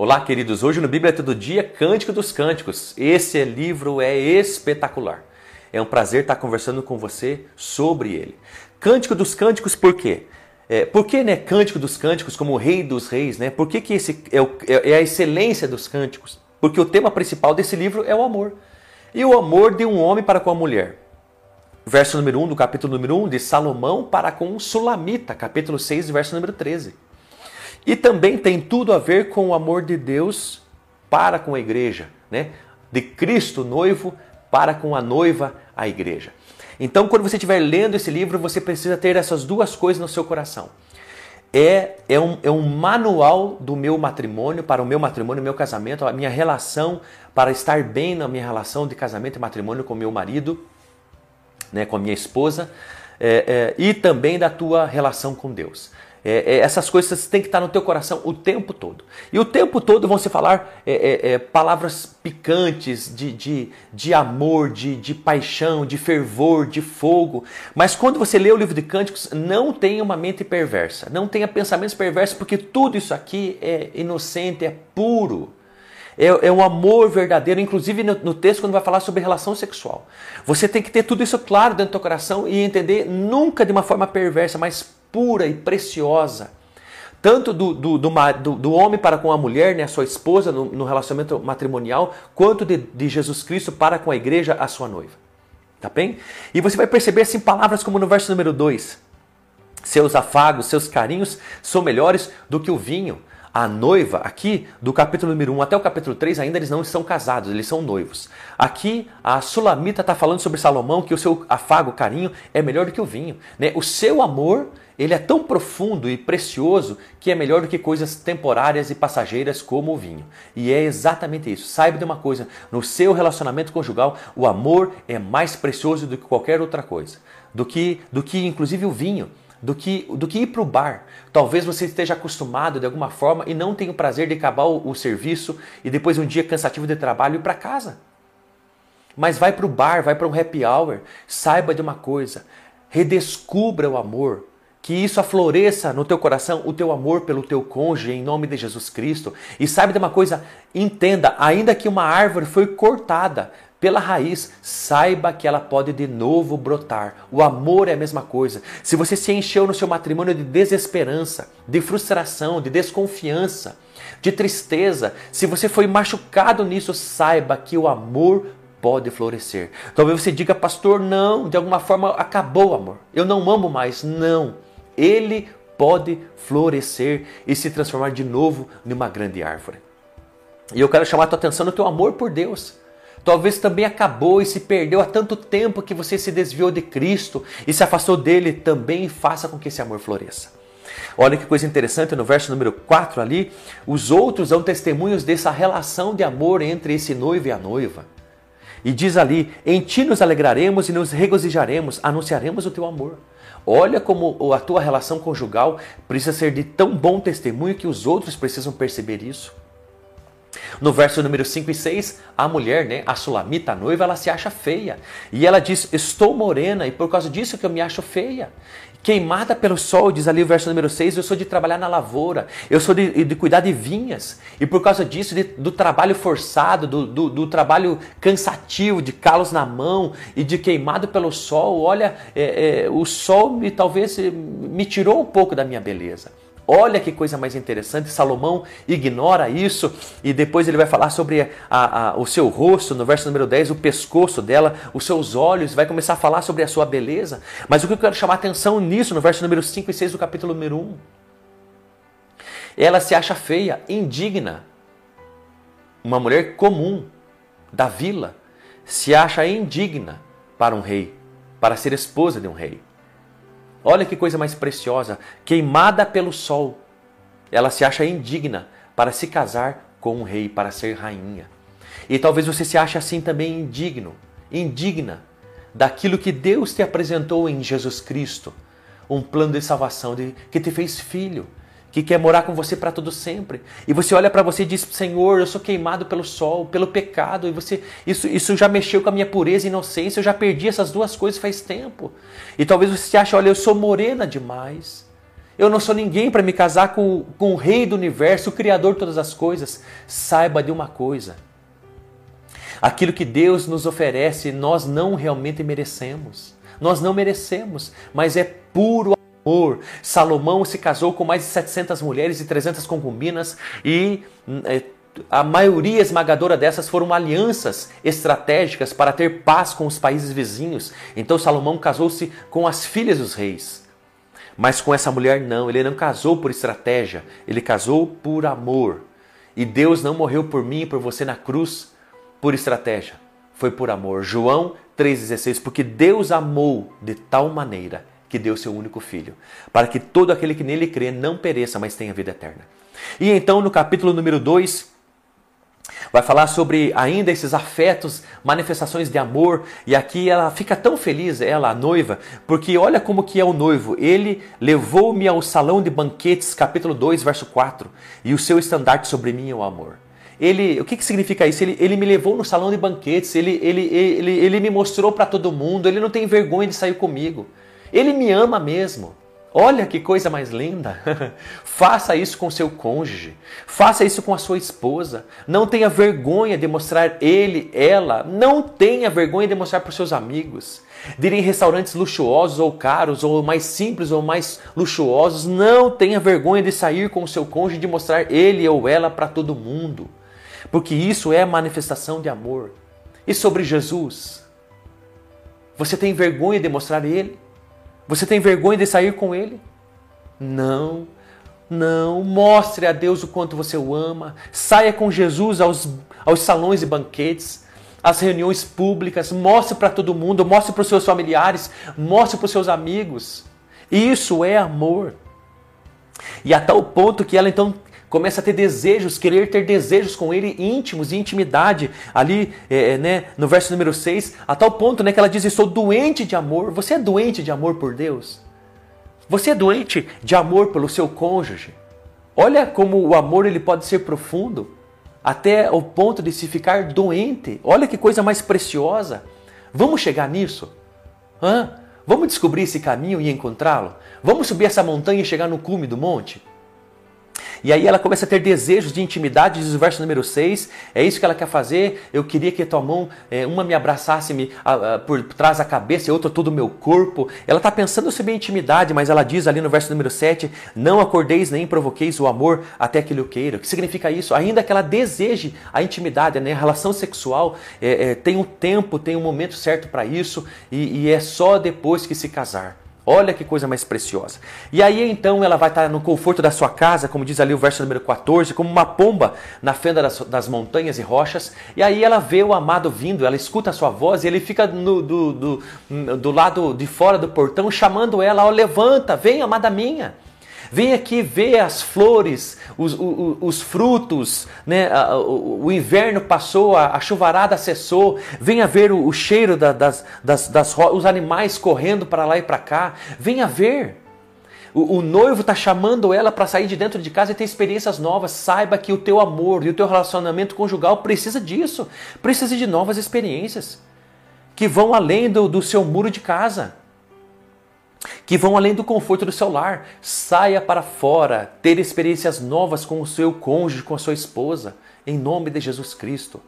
Olá, queridos. Hoje no Bíblia Todo Dia, Cântico dos Cânticos. Esse livro é espetacular. É um prazer estar conversando com você sobre ele. Cântico dos Cânticos, por quê? É, por que né, Cântico dos Cânticos como o Rei dos Reis? Né? Por que, que esse é, o, é, é a excelência dos cânticos? Porque o tema principal desse livro é o amor. E o amor de um homem para com a mulher. Verso número 1 do capítulo número 1, de Salomão para com Sulamita, capítulo 6, verso número 13. E também tem tudo a ver com o amor de Deus para com a igreja, né? De Cristo noivo para com a noiva, a igreja. Então, quando você estiver lendo esse livro, você precisa ter essas duas coisas no seu coração. É, é, um, é um manual do meu matrimônio, para o meu matrimônio, meu casamento, a minha relação, para estar bem na minha relação de casamento e matrimônio com meu marido, né, com a minha esposa, é, é, e também da tua relação com Deus. É, é, essas coisas têm que estar no teu coração o tempo todo. E o tempo todo vão se falar é, é, é, palavras picantes de, de, de amor, de, de paixão, de fervor, de fogo. Mas quando você lê o livro de Cânticos, não tenha uma mente perversa, não tenha pensamentos perversos, porque tudo isso aqui é inocente, é puro. É, é um amor verdadeiro, inclusive no, no, texto quando vai falar sobre relação sexual. Você tem que ter tudo isso claro dentro do teu coração e entender nunca de uma forma perversa, mas pura e preciosa, tanto do, do, do, do, homem para com a mulher, né, a sua esposa, no, no relacionamento matrimonial, quanto de, de, Jesus Cristo para com a igreja, a sua noiva. Tá bem? E você vai perceber assim palavras como no verso número 2. Seus afagos, seus carinhos são melhores do que o vinho. A noiva, aqui do capítulo número 1 até o capítulo 3, ainda eles não estão casados, eles são noivos. Aqui a Sulamita está falando sobre Salomão que o seu afago, carinho, é melhor do que o vinho. Né? O seu amor ele é tão profundo e precioso que é melhor do que coisas temporárias e passageiras como o vinho. E é exatamente isso. Saiba de uma coisa: no seu relacionamento conjugal, o amor é mais precioso do que qualquer outra coisa, do que, do que inclusive o vinho. Do que, do que ir para o bar. Talvez você esteja acostumado de alguma forma e não tenha o prazer de acabar o, o serviço e depois um dia cansativo de trabalho ir para casa. Mas vai para o bar, vai para um happy hour. Saiba de uma coisa: redescubra o amor, que isso afloreça no teu coração o teu amor pelo teu cônjuge em nome de Jesus Cristo. E sabe de uma coisa? Entenda, ainda que uma árvore foi cortada pela raiz, saiba que ela pode de novo brotar. O amor é a mesma coisa. Se você se encheu no seu matrimônio de desesperança, de frustração, de desconfiança, de tristeza, se você foi machucado nisso, saiba que o amor pode florescer. Talvez você diga, pastor, não, de alguma forma acabou o amor. Eu não amo mais. Não ele pode florescer e se transformar de novo numa grande árvore. E eu quero chamar a tua atenção no teu amor por Deus. Talvez também acabou e se perdeu há tanto tempo que você se desviou de Cristo e se afastou dele também faça com que esse amor floresça. Olha que coisa interessante no verso número 4 ali, os outros dão testemunhos dessa relação de amor entre esse noivo e a noiva. E diz ali: Em ti nos alegraremos e nos regozijaremos, anunciaremos o teu amor. Olha como a tua relação conjugal precisa ser de tão bom testemunho que os outros precisam perceber isso. No verso número 5 e 6, a mulher, né, a sulamita, a noiva, ela se acha feia. E ela diz: Estou morena e por causa disso que eu me acho feia. Queimada pelo sol, diz ali o verso número 6, eu sou de trabalhar na lavoura, eu sou de, de cuidar de vinhas. E por causa disso, de, do trabalho forçado, do, do, do, trabalho cansativo, de calos na mão e de queimado pelo sol, olha, é, é, o sol me, talvez me tirou um pouco da minha beleza. Olha que coisa mais interessante, Salomão ignora isso e depois ele vai falar sobre a, a, o seu rosto, no verso número 10, o pescoço dela, os seus olhos, vai começar a falar sobre a sua beleza. Mas o que eu quero chamar atenção nisso, no verso número 5 e 6 do capítulo número 1, ela se acha feia, indigna. Uma mulher comum da vila se acha indigna para um rei, para ser esposa de um rei. Olha que coisa mais preciosa, queimada pelo sol. Ela se acha indigna para se casar com um rei, para ser rainha. E talvez você se ache assim também indigno, indigna daquilo que Deus te apresentou em Jesus Cristo, um plano de salvação de, que te fez filho, que quer morar com você para todo sempre. E você olha para você e diz: Senhor, eu sou queimado pelo sol, pelo pecado, e você isso, isso já mexeu com a minha pureza e inocência, eu já perdi essas duas coisas faz tempo. E talvez você ache: olha, eu sou morena demais. Eu não sou ninguém para me casar com, com o Rei do universo, o Criador de todas as coisas. Saiba de uma coisa: aquilo que Deus nos oferece, nós não realmente merecemos. Nós não merecemos, mas é puro Salomão se casou com mais de 700 mulheres e 300 concubinas e é, a maioria esmagadora dessas foram alianças estratégicas para ter paz com os países vizinhos. Então Salomão casou-se com as filhas dos reis. Mas com essa mulher não, ele não casou por estratégia, ele casou por amor. E Deus não morreu por mim e por você na cruz por estratégia, foi por amor. João 3,16, porque Deus amou de tal maneira que deu seu único filho, para que todo aquele que nele crê não pereça, mas tenha vida eterna. E então no capítulo número 2, vai falar sobre ainda esses afetos, manifestações de amor, e aqui ela fica tão feliz, ela, a noiva, porque olha como que é o noivo. Ele levou-me ao salão de banquetes, capítulo 2, verso 4, e o seu estandarte sobre mim é o amor. Ele, o que, que significa isso? Ele, ele me levou no salão de banquetes, ele, ele, ele, ele me mostrou para todo mundo, ele não tem vergonha de sair comigo. Ele me ama mesmo. Olha que coisa mais linda! faça isso com seu cônjuge, faça isso com a sua esposa. Não tenha vergonha de mostrar ele, ela, não tenha vergonha de mostrar para os seus amigos. De ir em restaurantes luxuosos ou caros, ou mais simples ou mais luxuosos, não tenha vergonha de sair com o seu cônjuge e de mostrar ele ou ela para todo mundo porque isso é manifestação de amor. E sobre Jesus? Você tem vergonha de mostrar Ele? Você tem vergonha de sair com Ele? Não, não. Mostre a Deus o quanto você o ama. Saia com Jesus aos, aos salões e banquetes, às reuniões públicas. Mostre para todo mundo, mostre para os seus familiares, mostre para os seus amigos. Isso é amor. E a tal ponto que ela então começa a ter desejos, querer ter desejos com ele íntimos, intimidade, ali é, é né, no verso número 6, a tal ponto né, que ela diz: Estou doente de amor. Você é doente de amor por Deus? Você é doente de amor pelo seu cônjuge? Olha como o amor ele pode ser profundo, até o ponto de se ficar doente. Olha que coisa mais preciosa. Vamos chegar nisso? Hã? Vamos descobrir esse caminho e encontrá-lo? Vamos subir essa montanha e chegar no cume do monte? E aí ela começa a ter desejos de intimidade, diz o verso número 6, é isso que ela quer fazer. Eu queria que tua mão, é, uma me abraçasse me, por trás da cabeça e outra todo o meu corpo. Ela está pensando sobre a intimidade, mas ela diz ali no verso número 7, não acordeis nem provoqueis o amor até que lhe o queira. O que significa isso? Ainda que ela deseje a intimidade, né? a relação sexual, é, é, tem um tempo, tem um momento certo para isso e, e é só depois que se casar. Olha que coisa mais preciosa. E aí então ela vai estar no conforto da sua casa, como diz ali o verso número 14, como uma pomba na fenda das, das montanhas e rochas. E aí ela vê o amado vindo, ela escuta a sua voz e ele fica no, do, do, do lado de fora do portão chamando ela: ó, levanta, vem, amada minha. Vem aqui ver as flores, os, os, os frutos, né? o, o, inverno passou, a, chuvarada cessou. Venha ver o, o cheiro da, das, das, das, os animais correndo para lá e para cá. Venha ver. O, o noivo está chamando ela para sair de dentro de casa e ter experiências novas. Saiba que o teu amor e o teu relacionamento conjugal precisa disso. Precisa de novas experiências que vão além do, do seu muro de casa que vão além do conforto do seu lar. Saia para fora, ter experiências novas com o seu cônjuge, com a sua esposa, em nome de Jesus Cristo.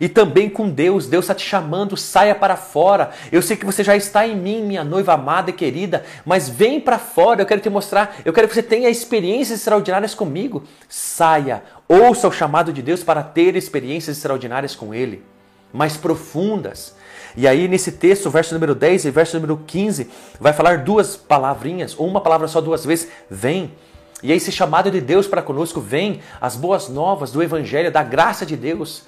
E também com Deus, Deus está te chamando, saia para fora. Eu sei que você já está em mim, minha noiva amada e querida, mas vem para fora, eu quero te mostrar, eu quero que você tenha experiências extraordinárias comigo. Saia, ouça o chamado de Deus para ter experiências extraordinárias com Ele, mais profundas e aí, nesse texto, verso número 10 e verso número 15, vai falar duas palavrinhas, ou uma palavra só duas vezes: vem. E esse chamado de Deus para conosco, vem as boas novas do Evangelho, da graça de Deus.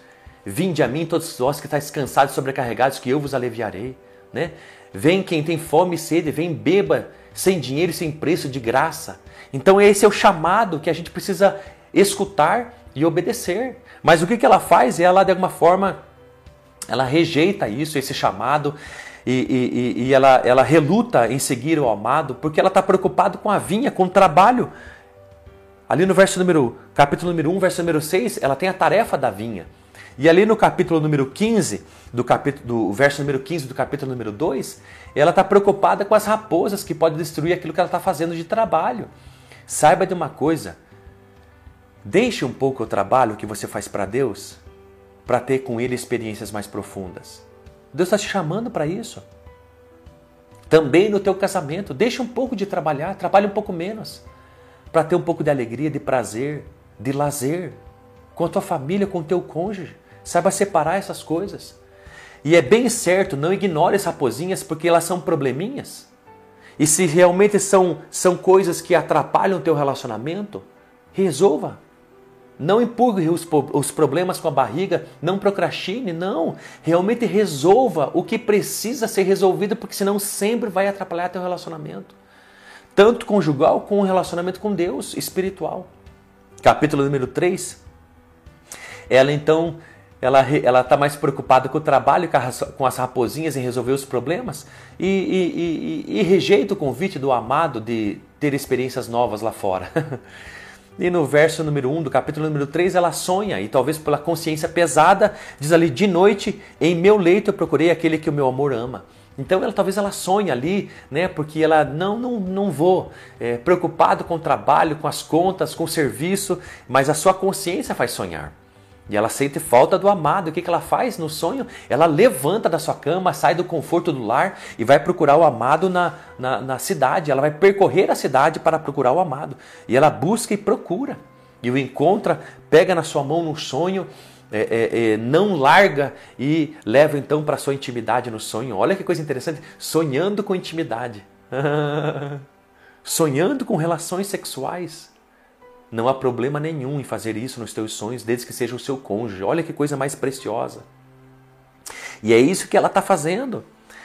Vinde a mim, todos vós que estáis cansados e sobrecarregados, que eu vos aliviarei. Né? Vem quem tem fome e sede, vem beba sem dinheiro e sem preço de graça. Então, esse é o chamado que a gente precisa escutar e obedecer. Mas o que, que ela faz? Ela, de alguma forma, ela rejeita isso, esse chamado, e, e, e ela, ela reluta em seguir o amado, porque ela está preocupada com a vinha, com o trabalho. Ali no verso número, capítulo número 1, verso número 6, ela tem a tarefa da vinha. E ali no capítulo número 15, do, capítulo, do verso número 15 do capítulo número 2, ela está preocupada com as raposas que podem destruir aquilo que ela está fazendo de trabalho. Saiba de uma coisa, deixe um pouco o trabalho que você faz para Deus para ter com Ele experiências mais profundas. Deus está te chamando para isso. Também no teu casamento, deixa um pouco de trabalhar, trabalhe um pouco menos, para ter um pouco de alegria, de prazer, de lazer, com a tua família, com o teu cônjuge. Saiba separar essas coisas. E é bem certo, não ignore as raposinhas porque elas são probleminhas. E se realmente são, são coisas que atrapalham o teu relacionamento, resolva. Não empurre os, problemas com a barriga, não procrastine, não. Realmente resolva o que precisa ser resolvido, porque senão sempre vai atrapalhar teu relacionamento. Tanto conjugal como o relacionamento com Deus, espiritual. Capítulo número 3. Ela então ela ela está mais preocupada com o trabalho com as raposinhas em resolver os problemas e, e, e, e rejeita o convite do amado de ter experiências novas lá fora. E no verso número 1 do capítulo número 3, ela sonha, e talvez pela consciência pesada, diz ali: De noite, em meu leito eu procurei aquele que o meu amor ama. Então ela talvez ela sonhe ali, né? Porque ela não não, não vou é, preocupado com o trabalho, com as contas, com o serviço, mas a sua consciência faz sonhar. E ela sente falta do amado. O que, que ela faz no sonho? Ela levanta da sua cama, sai do conforto do lar e vai procurar o amado na, na, na, cidade. Ela vai percorrer a cidade para procurar o amado. E ela busca e procura. E o encontra, pega na sua mão no sonho, é, é, é, não larga e leva então para sua intimidade no sonho. Olha que coisa interessante. Sonhando com intimidade. Sonhando com relações sexuais. Não há problema nenhum em fazer isso nos teus sonhos, desde que seja o seu cônjuge. Olha que coisa mais preciosa. E é isso que ela está fazendo.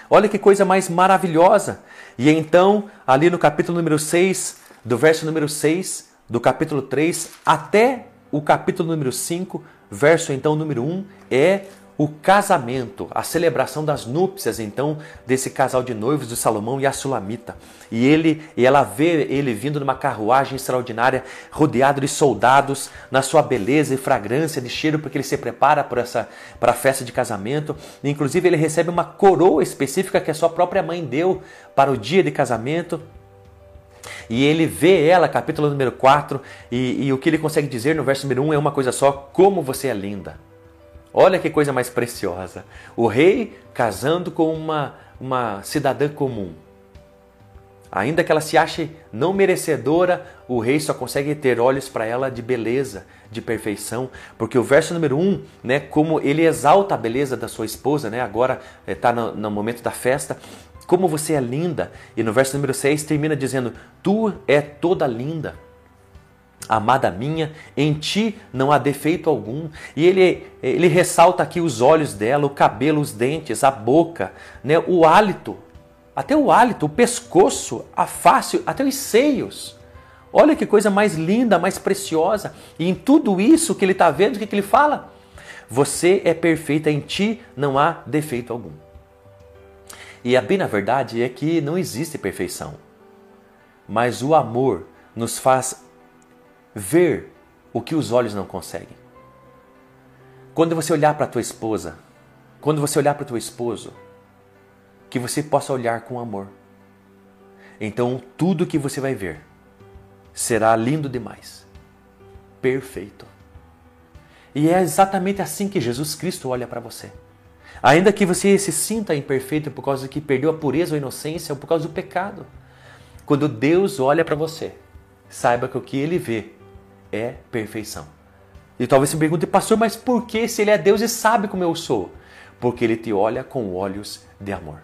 Olha que coisa mais maravilhosa. E então, ali no capítulo número 6, do verso número 6, do capítulo 3, até o capítulo número 5, verso então número 1, é o casamento, a celebração das núpcias, então, desse casal de noivos de Salomão e a Sulamita. E ele e ela vê ele vindo numa carruagem extraordinária, rodeado de soldados, na sua beleza e fragrância de cheiro, porque ele se prepara para essa para a festa de casamento. E, inclusive, ele recebe uma coroa específica que a sua própria mãe deu para o dia de casamento. E ele vê ela, capítulo número 4, e, e o que ele consegue dizer no verso número 1 é uma coisa só: como você é linda. Olha que coisa mais preciosa. O rei casando com uma, uma cidadã comum. Ainda que ela se ache não merecedora, o rei só consegue ter olhos para ela de beleza, de perfeição, porque o verso número 1, um, né, como ele exalta a beleza da sua esposa, né, agora está no, no momento da festa, como você é linda, e no verso número 6 termina dizendo: Tu é toda linda. Amada minha, em ti não há defeito algum. E ele, ele ressalta aqui os olhos dela, o cabelo, os dentes, a boca, né, o hálito, até o hálito, o pescoço, a face, até os seios. Olha que coisa mais linda, mais preciosa. E em tudo isso que ele está vendo, o que, que ele fala? Você é perfeita, em ti não há defeito algum. E a bem na verdade é que não existe perfeição. Mas o amor nos faz ver o que os olhos não conseguem. Quando você olhar para a tua esposa, quando você olhar para o teu esposo, que você possa olhar com amor. Então tudo que você vai ver será lindo demais, perfeito. E é exatamente assim que Jesus Cristo olha para você. Ainda que você se sinta imperfeito por causa que perdeu a pureza ou a inocência ou por causa do pecado, quando Deus olha para você, saiba que o que ele vê é perfeição. E talvez me pergunte, pastor, mas por que se ele é Deus e sabe como eu sou? Porque ele te olha com olhos de amor.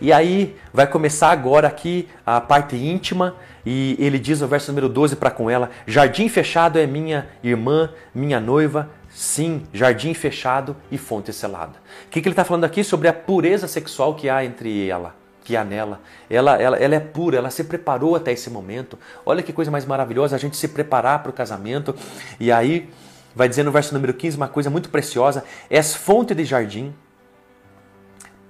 E aí vai começar agora aqui a parte íntima, e ele diz no verso número 12 para com ela: Jardim fechado é minha irmã, minha noiva, sim, jardim fechado e fonte selada. O que, que ele está falando aqui sobre a pureza sexual que há entre ela? Que há nela. Ela, ela, ela é pura, ela se preparou até esse momento. Olha que coisa mais maravilhosa a gente se preparar para o casamento. E aí vai dizer no verso número 15 uma coisa muito preciosa: És fonte de jardim,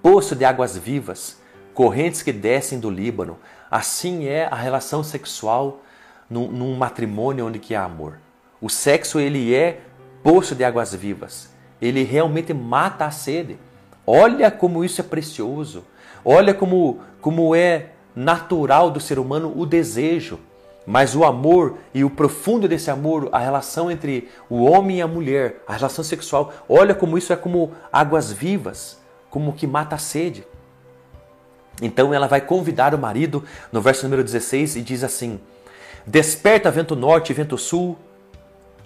poço de águas vivas, correntes que descem do Líbano. Assim é a relação sexual num, num matrimônio onde que há amor. O sexo ele é poço de águas vivas. Ele realmente mata a sede. Olha como isso é precioso. Olha como, como é natural do ser humano o desejo. Mas o amor e o profundo desse amor, a relação entre o homem e a mulher, a relação sexual, olha como isso é como águas vivas, como que mata a sede. Então ela vai convidar o marido no verso número 16 e diz assim: Desperta vento norte e vento sul,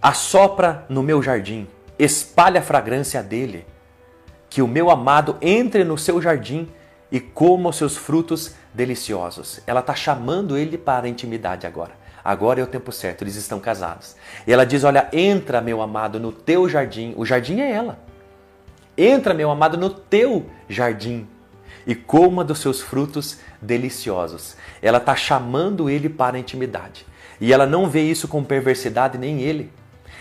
assopra no meu jardim, espalha a fragrância dele, que o meu amado entre no seu jardim e coma os seus frutos deliciosos. Ela está chamando ele para a intimidade agora. Agora é o tempo certo, eles estão casados. E ela diz: Olha, entra, meu amado, no teu jardim. O jardim é ela. Entra, meu amado, no teu jardim e coma dos seus frutos deliciosos. Ela está chamando ele para a intimidade. E ela não vê isso com perversidade, nem ele.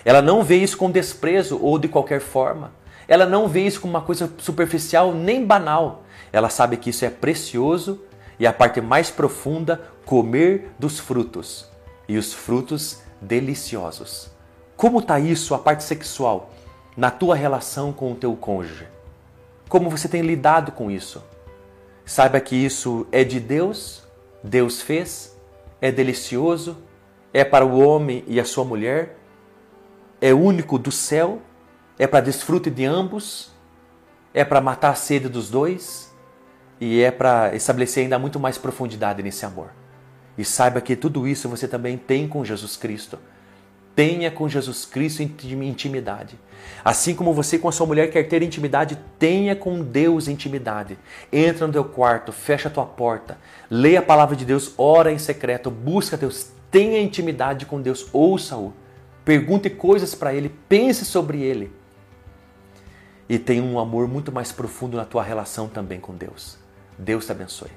Ela não vê isso com desprezo ou de qualquer forma. Ela não vê isso como uma coisa superficial nem banal. Ela sabe que isso é precioso e a parte mais profunda, comer dos frutos. E os frutos deliciosos. Como está isso, a parte sexual, na tua relação com o teu cônjuge? Como você tem lidado com isso? Saiba que isso é de Deus, Deus fez, é delicioso, é para o homem e a sua mulher, é único do céu, é para desfrute de ambos, é para matar a sede dos dois e é para estabelecer ainda muito mais profundidade nesse amor. E saiba que tudo isso você também tem com Jesus Cristo. Tenha com Jesus Cristo intimidade. Assim como você com a sua mulher quer ter intimidade, tenha com Deus intimidade. Entra no teu quarto, fecha a tua porta, leia a palavra de Deus, ora em secreto, busca Deus, tenha intimidade com Deus, ouça-o, pergunte coisas para Ele, pense sobre Ele. E tenha um amor muito mais profundo na tua relação também com Deus. Deus te abençoe.